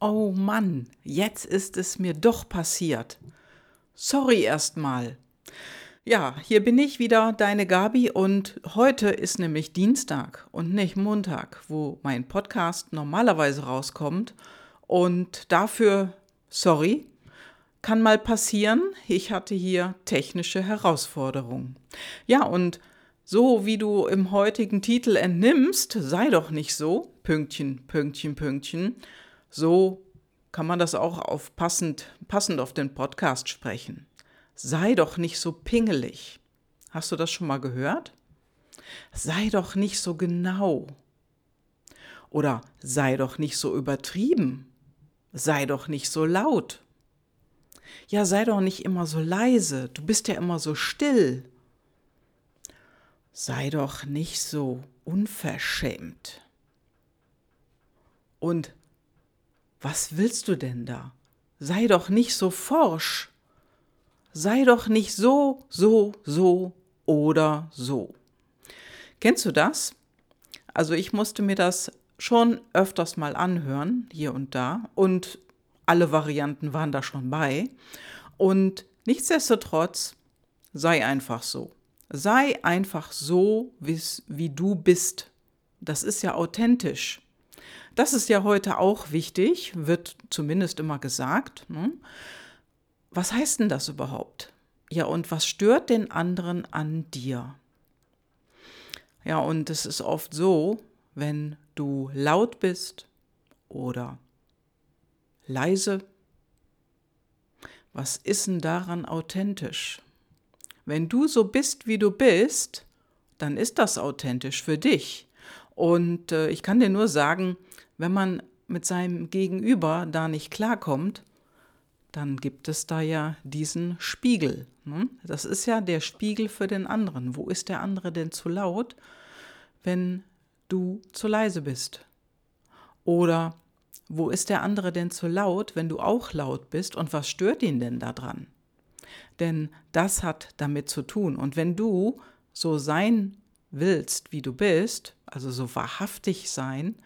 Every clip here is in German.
Oh Mann, jetzt ist es mir doch passiert. Sorry erstmal. Ja, hier bin ich wieder, deine Gabi, und heute ist nämlich Dienstag und nicht Montag, wo mein Podcast normalerweise rauskommt. Und dafür, sorry, kann mal passieren, ich hatte hier technische Herausforderungen. Ja, und so wie du im heutigen Titel entnimmst, sei doch nicht so, Pünktchen, Pünktchen, Pünktchen, so kann man das auch auf passend, passend auf den Podcast sprechen. Sei doch nicht so pingelig. Hast du das schon mal gehört? Sei doch nicht so genau. Oder sei doch nicht so übertrieben. Sei doch nicht so laut. Ja, sei doch nicht immer so leise. Du bist ja immer so still. Sei doch nicht so unverschämt. Und was willst du denn da? Sei doch nicht so forsch. Sei doch nicht so, so, so oder so. Kennst du das? Also ich musste mir das schon öfters mal anhören, hier und da, und alle Varianten waren da schon bei. Und nichtsdestotrotz, sei einfach so. Sei einfach so, wie du bist. Das ist ja authentisch. Das ist ja heute auch wichtig, wird zumindest immer gesagt. Ne? Was heißt denn das überhaupt? Ja, und was stört den anderen an dir? Ja, und es ist oft so, wenn du laut bist oder leise, was ist denn daran authentisch? Wenn du so bist, wie du bist, dann ist das authentisch für dich. Und äh, ich kann dir nur sagen, wenn man mit seinem Gegenüber da nicht klarkommt, dann gibt es da ja diesen Spiegel. Ne? Das ist ja der Spiegel für den anderen. Wo ist der andere denn zu laut, wenn du zu leise bist? Oder wo ist der andere denn zu laut, wenn du auch laut bist und was stört ihn denn daran? Denn das hat damit zu tun. Und wenn du so sein willst, wie du bist, also so wahrhaftig sein,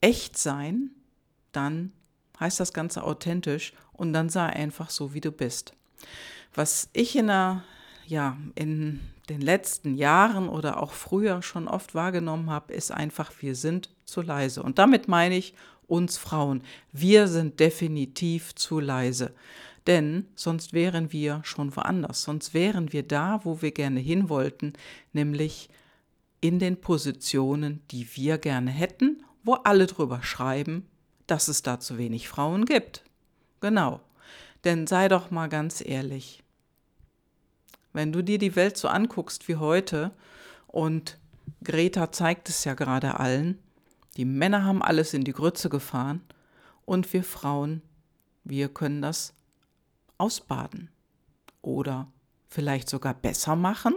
echt sein, dann heißt das Ganze authentisch und dann sei einfach so, wie du bist. Was ich in der, ja, in den letzten Jahren oder auch früher schon oft wahrgenommen habe, ist einfach, wir sind zu leise. Und damit meine ich uns Frauen. Wir sind definitiv zu leise. Denn sonst wären wir schon woanders. Sonst wären wir da, wo wir gerne hin wollten, nämlich in den Positionen, die wir gerne hätten wo alle drüber schreiben, dass es da zu wenig Frauen gibt. Genau. Denn sei doch mal ganz ehrlich, wenn du dir die Welt so anguckst wie heute, und Greta zeigt es ja gerade allen, die Männer haben alles in die Grütze gefahren und wir Frauen, wir können das ausbaden oder vielleicht sogar besser machen.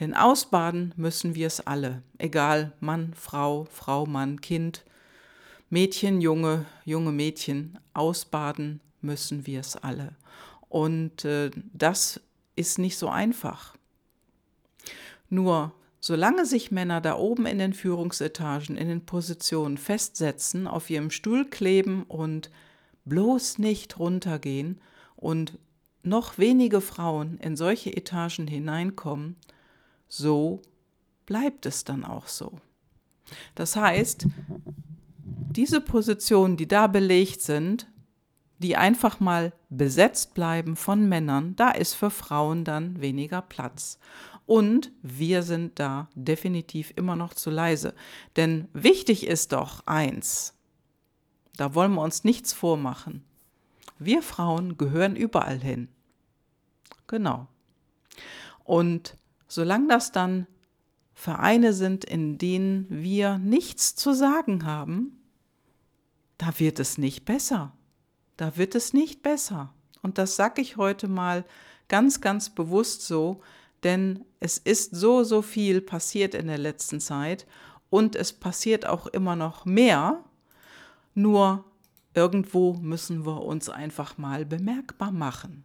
Denn ausbaden müssen wir es alle, egal Mann, Frau, Frau, Mann, Kind, Mädchen, Junge, junge Mädchen, ausbaden müssen wir es alle. Und äh, das ist nicht so einfach. Nur solange sich Männer da oben in den Führungsetagen, in den Positionen festsetzen, auf ihrem Stuhl kleben und bloß nicht runtergehen und noch wenige Frauen in solche Etagen hineinkommen, so bleibt es dann auch so. Das heißt, diese Positionen, die da belegt sind, die einfach mal besetzt bleiben von Männern, da ist für Frauen dann weniger Platz. Und wir sind da definitiv immer noch zu leise. Denn wichtig ist doch eins, da wollen wir uns nichts vormachen. Wir Frauen gehören überall hin. Genau. Und solange das dann Vereine sind, in denen wir nichts zu sagen haben, da wird es nicht besser. Da wird es nicht besser. Und das sage ich heute mal ganz, ganz bewusst so, denn es ist so, so viel passiert in der letzten Zeit und es passiert auch immer noch mehr. Nur irgendwo müssen wir uns einfach mal bemerkbar machen.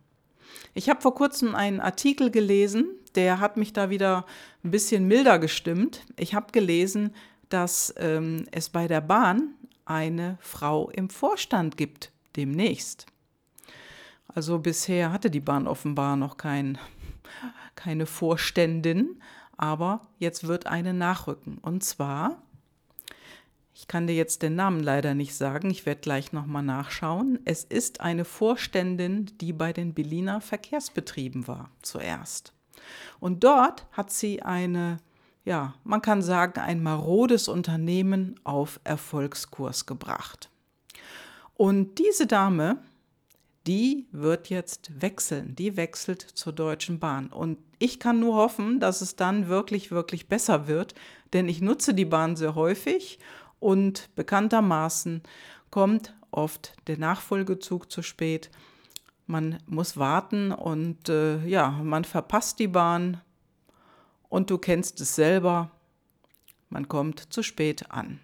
Ich habe vor kurzem einen Artikel gelesen, der hat mich da wieder ein bisschen milder gestimmt. Ich habe gelesen, dass ähm, es bei der Bahn eine Frau im Vorstand gibt demnächst. Also bisher hatte die Bahn offenbar noch kein, keine Vorständin, aber jetzt wird eine nachrücken. Und zwar, ich kann dir jetzt den Namen leider nicht sagen, ich werde gleich nochmal nachschauen. Es ist eine Vorständin, die bei den Berliner Verkehrsbetrieben war zuerst. Und dort hat sie eine, ja, man kann sagen, ein marodes Unternehmen auf Erfolgskurs gebracht. Und diese Dame, die wird jetzt wechseln, die wechselt zur Deutschen Bahn. Und ich kann nur hoffen, dass es dann wirklich, wirklich besser wird, denn ich nutze die Bahn sehr häufig und bekanntermaßen kommt oft der Nachfolgezug zu spät. Man muss warten und äh, ja, man verpasst die Bahn und du kennst es selber, man kommt zu spät an.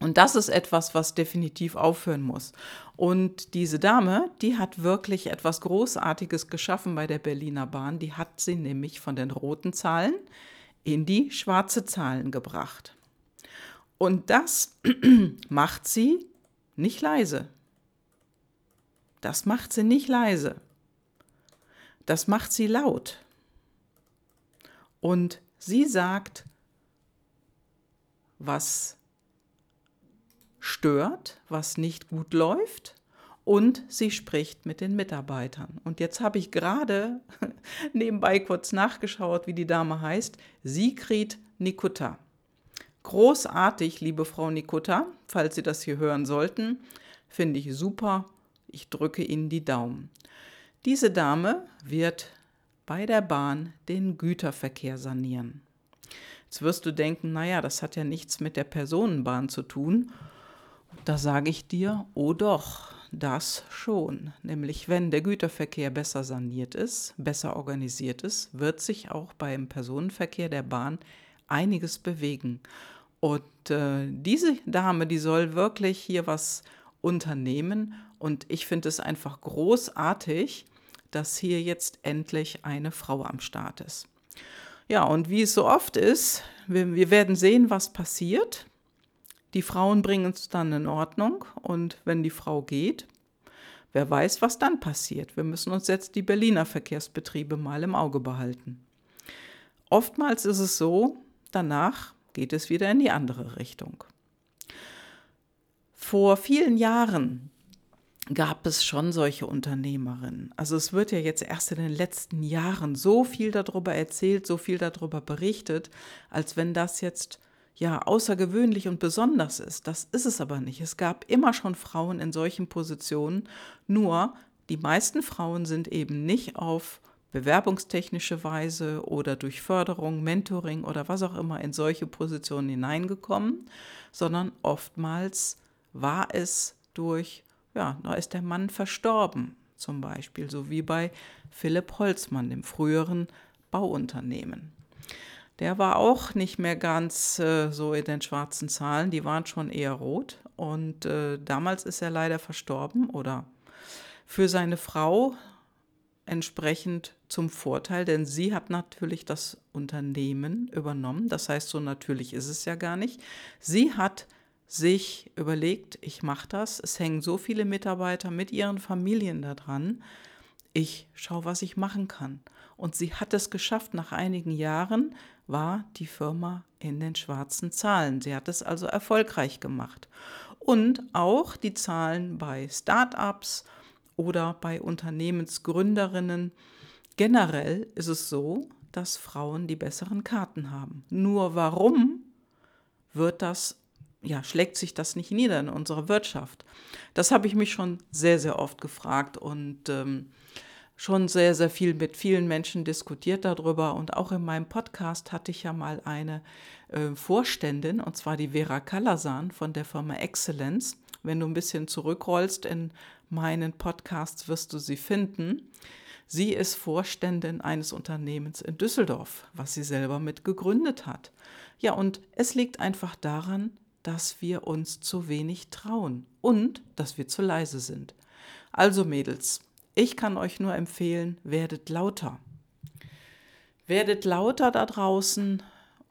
Und das ist etwas, was definitiv aufhören muss. Und diese Dame, die hat wirklich etwas Großartiges geschaffen bei der Berliner Bahn. Die hat sie nämlich von den roten Zahlen in die schwarze Zahlen gebracht. Und das macht sie nicht leise. Das macht sie nicht leise. Das macht sie laut. Und sie sagt, was stört, was nicht gut läuft und sie spricht mit den Mitarbeitern. Und jetzt habe ich gerade nebenbei kurz nachgeschaut, wie die Dame heißt. Sigrid Nikutta. Großartig, liebe Frau Nikutta, falls Sie das hier hören sollten. Finde ich super. Ich drücke Ihnen die Daumen. Diese Dame wird bei der Bahn den Güterverkehr sanieren. Jetzt wirst du denken, naja, das hat ja nichts mit der Personenbahn zu tun. Da sage ich dir, oh doch, das schon. Nämlich wenn der Güterverkehr besser saniert ist, besser organisiert ist, wird sich auch beim Personenverkehr der Bahn einiges bewegen. Und äh, diese Dame, die soll wirklich hier was unternehmen. Und ich finde es einfach großartig, dass hier jetzt endlich eine Frau am Start ist. Ja, und wie es so oft ist, wir, wir werden sehen, was passiert. Die Frauen bringen es dann in Ordnung und wenn die Frau geht, wer weiß, was dann passiert. Wir müssen uns jetzt die Berliner Verkehrsbetriebe mal im Auge behalten. Oftmals ist es so, danach geht es wieder in die andere Richtung. Vor vielen Jahren gab es schon solche Unternehmerinnen. Also es wird ja jetzt erst in den letzten Jahren so viel darüber erzählt, so viel darüber berichtet, als wenn das jetzt ja außergewöhnlich und besonders ist. Das ist es aber nicht. Es gab immer schon Frauen in solchen Positionen, nur die meisten Frauen sind eben nicht auf bewerbungstechnische Weise oder durch Förderung, Mentoring oder was auch immer in solche Positionen hineingekommen, sondern oftmals war es durch, ja, da ist der Mann verstorben, zum Beispiel, so wie bei Philipp Holzmann, dem früheren Bauunternehmen der war auch nicht mehr ganz äh, so in den schwarzen Zahlen, die waren schon eher rot. Und äh, damals ist er leider verstorben oder für seine Frau entsprechend zum Vorteil, denn sie hat natürlich das Unternehmen übernommen. Das heißt, so natürlich ist es ja gar nicht. Sie hat sich überlegt, ich mache das. Es hängen so viele Mitarbeiter mit ihren Familien daran. Ich schaue, was ich machen kann. Und sie hat es geschafft, nach einigen Jahren war die Firma in den schwarzen Zahlen. Sie hat es also erfolgreich gemacht. Und auch die Zahlen bei Start-ups oder bei Unternehmensgründerinnen. Generell ist es so, dass Frauen die besseren Karten haben. Nur warum wird das, ja, schlägt sich das nicht nieder in unserer Wirtschaft? Das habe ich mich schon sehr, sehr oft gefragt und ähm, schon sehr, sehr viel mit vielen Menschen diskutiert darüber. Und auch in meinem Podcast hatte ich ja mal eine äh, Vorständin, und zwar die Vera Kalasan von der Firma Excellence. Wenn du ein bisschen zurückrollst in meinen Podcasts, wirst du sie finden. Sie ist Vorständin eines Unternehmens in Düsseldorf, was sie selber mit gegründet hat. Ja, und es liegt einfach daran, dass wir uns zu wenig trauen und dass wir zu leise sind. Also Mädels, ich kann euch nur empfehlen, werdet lauter. Werdet lauter da draußen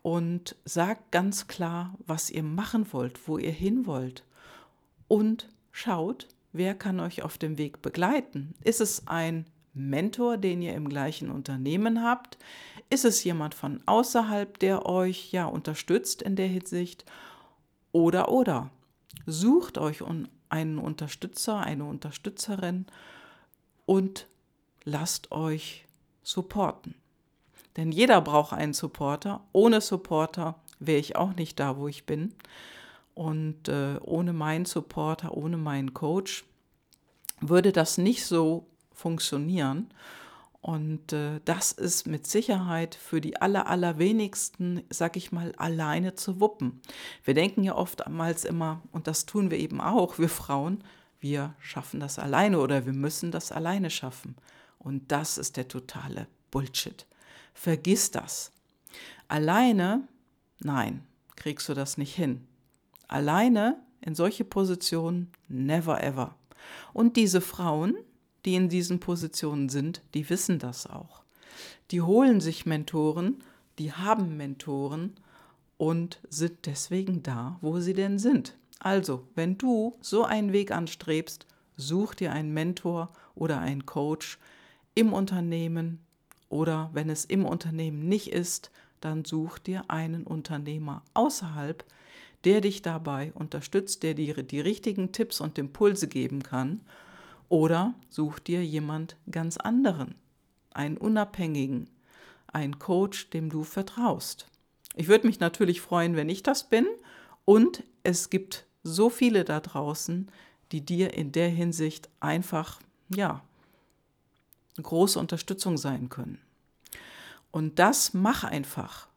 und sagt ganz klar, was ihr machen wollt, wo ihr hin wollt. und schaut, wer kann euch auf dem Weg begleiten. Ist es ein Mentor, den ihr im gleichen Unternehmen habt? Ist es jemand von außerhalb, der euch ja unterstützt in der Hinsicht? Oder oder sucht euch einen Unterstützer, eine Unterstützerin und lasst euch supporten. Denn jeder braucht einen Supporter. Ohne Supporter wäre ich auch nicht da, wo ich bin. Und äh, ohne meinen Supporter, ohne meinen Coach würde das nicht so funktionieren. Und äh, das ist mit Sicherheit für die aller, allerwenigsten, sag ich mal, alleine zu wuppen. Wir denken ja oftmals immer, und das tun wir eben auch, wir Frauen, wir schaffen das alleine oder wir müssen das alleine schaffen. Und das ist der totale Bullshit. Vergiss das. Alleine, nein, kriegst du das nicht hin. Alleine in solche Positionen, never ever. Und diese Frauen, die in diesen Positionen sind, die wissen das auch. Die holen sich Mentoren, die haben Mentoren und sind deswegen da, wo sie denn sind. Also, wenn du so einen Weg anstrebst, such dir einen Mentor oder einen Coach im Unternehmen oder wenn es im Unternehmen nicht ist, dann such dir einen Unternehmer außerhalb, der dich dabei unterstützt, der dir die richtigen Tipps und Impulse geben kann oder such dir jemand ganz anderen, einen unabhängigen, einen Coach, dem du vertraust. Ich würde mich natürlich freuen, wenn ich das bin. Und es gibt so viele da draußen, die dir in der Hinsicht einfach, ja, große Unterstützung sein können. Und das mach einfach.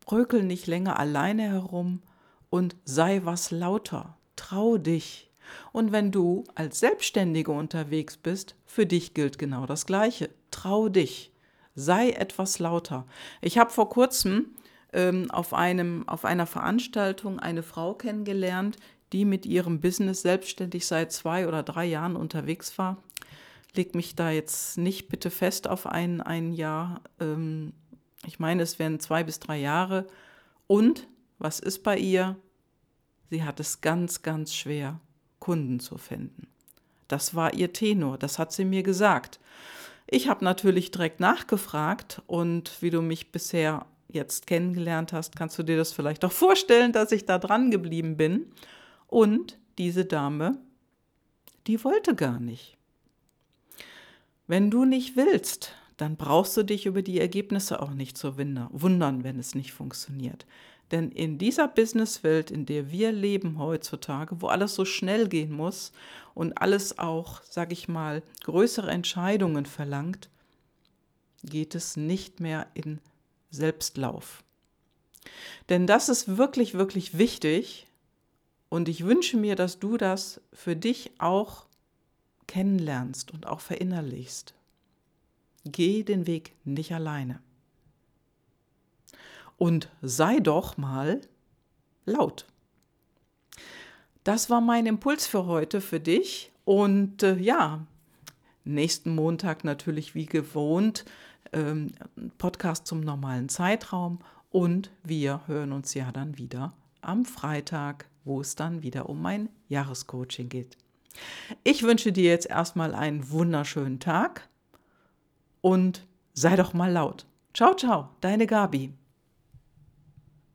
Brökel nicht länger alleine herum und sei was lauter. Trau dich. Und wenn du als Selbstständige unterwegs bist, für dich gilt genau das Gleiche. Trau dich, sei etwas lauter. Ich habe vor kurzem ähm, auf, einem, auf einer Veranstaltung eine Frau kennengelernt, die mit ihrem Business selbstständig seit zwei oder drei Jahren unterwegs war. Leg mich da jetzt nicht bitte fest auf ein, ein Jahr. Ähm, ich meine, es wären zwei bis drei Jahre. Und was ist bei ihr? Sie hat es ganz, ganz schwer. Kunden zu finden. Das war ihr Tenor, das hat sie mir gesagt. Ich habe natürlich direkt nachgefragt und wie du mich bisher jetzt kennengelernt hast, kannst du dir das vielleicht auch vorstellen, dass ich da dran geblieben bin. Und diese Dame, die wollte gar nicht. Wenn du nicht willst, dann brauchst du dich über die Ergebnisse auch nicht zu wundern, wenn es nicht funktioniert. Denn in dieser Businesswelt, in der wir leben heutzutage, wo alles so schnell gehen muss und alles auch, sag ich mal, größere Entscheidungen verlangt, geht es nicht mehr in Selbstlauf. Denn das ist wirklich, wirklich wichtig und ich wünsche mir, dass du das für dich auch kennenlernst und auch verinnerlichst. Geh den Weg nicht alleine und sei doch mal laut. Das war mein Impuls für heute für dich. Und äh, ja, nächsten Montag natürlich wie gewohnt ähm, Podcast zum normalen Zeitraum. Und wir hören uns ja dann wieder am Freitag, wo es dann wieder um mein Jahrescoaching geht. Ich wünsche dir jetzt erstmal einen wunderschönen Tag und sei doch mal laut. Ciao, ciao, deine Gabi.